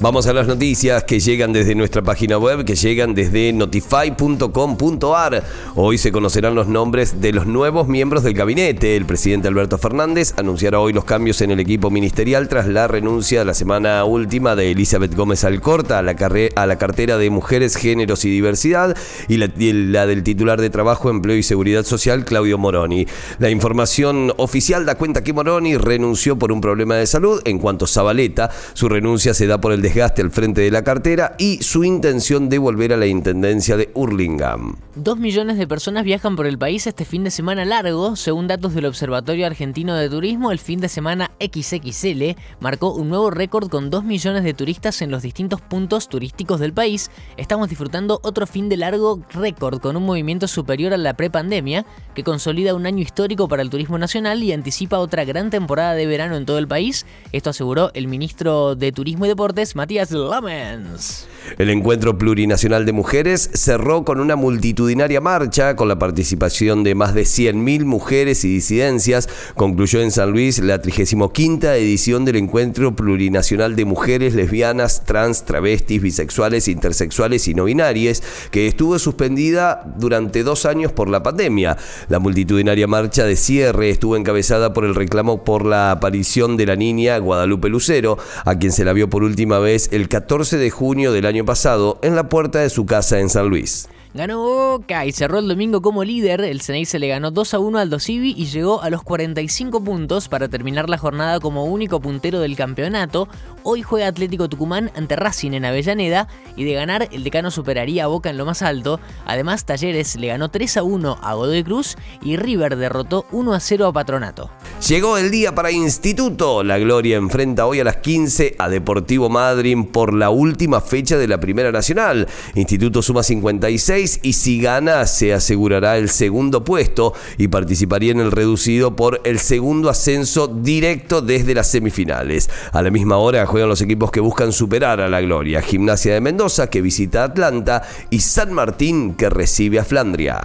Vamos a las noticias que llegan desde nuestra página web, que llegan desde notify.com.ar. Hoy se conocerán los nombres de los nuevos miembros del gabinete. El presidente Alberto Fernández anunciará hoy los cambios en el equipo ministerial tras la renuncia la semana última de Elizabeth Gómez Alcorta a la, a la cartera de Mujeres, Géneros y Diversidad y la, y la del titular de Trabajo, Empleo y Seguridad Social, Claudio Moroni. La información oficial da cuenta que Moroni renunció por un problema de salud. En cuanto a Zabaleta, su renuncia se da por el desgaste al frente de la cartera y su intención de volver a la intendencia de Hurlingham. Dos millones de personas viajan por el país este fin de semana largo. Según datos del Observatorio Argentino de Turismo, el fin de semana XXL marcó un nuevo récord con 2 millones de turistas en los distintos puntos turísticos del país. Estamos disfrutando otro fin de largo récord con un movimiento superior a la prepandemia que consolida un año histórico para el turismo nacional y anticipa otra gran temporada de verano en todo el país. Esto aseguró el ministro de Turismo y Deportes, Matías Lamens. El encuentro plurinacional de mujeres cerró con una multitudinaria marcha con la participación de más de 100.000 mujeres y disidencias. Concluyó en San Luis la 35 edición del encuentro plurinacional de mujeres lesbianas, trans, travestis, bisexuales, intersexuales y no binarias, que estuvo suspendida durante dos años por la pandemia. La multitudinaria marcha de cierre estuvo encabezada por el reclamo por la aparición de la niña Guadalupe Lucero, a quien se la vio por última vez el 14 de junio del año pasado en la puerta de su casa en San Luis. Ganó Boca y cerró el domingo como líder. El Ceney se le ganó 2 a 1 al Dosivi y llegó a los 45 puntos para terminar la jornada como único puntero del campeonato. Hoy juega Atlético Tucumán ante Racing en Avellaneda y de ganar el decano superaría a Boca en lo más alto. Además, Talleres le ganó 3 a 1 a Godoy Cruz y River derrotó 1 a 0 a Patronato. Llegó el día para Instituto. La Gloria enfrenta hoy a las 15 a Deportivo Madryn por la última fecha de la Primera Nacional. Instituto suma 56 y si gana se asegurará el segundo puesto y participaría en el reducido por el segundo ascenso directo desde las semifinales. A la misma hora juegan los equipos que buscan superar a la gloria. Gimnasia de Mendoza que visita Atlanta y San Martín que recibe a Flandria.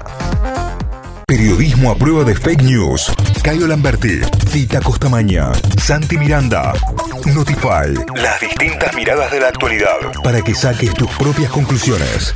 Periodismo a prueba de fake news. Cayo Lamberti, Tita Costamaña, Santi Miranda. Notify. Las distintas miradas de la actualidad para que saques tus propias conclusiones.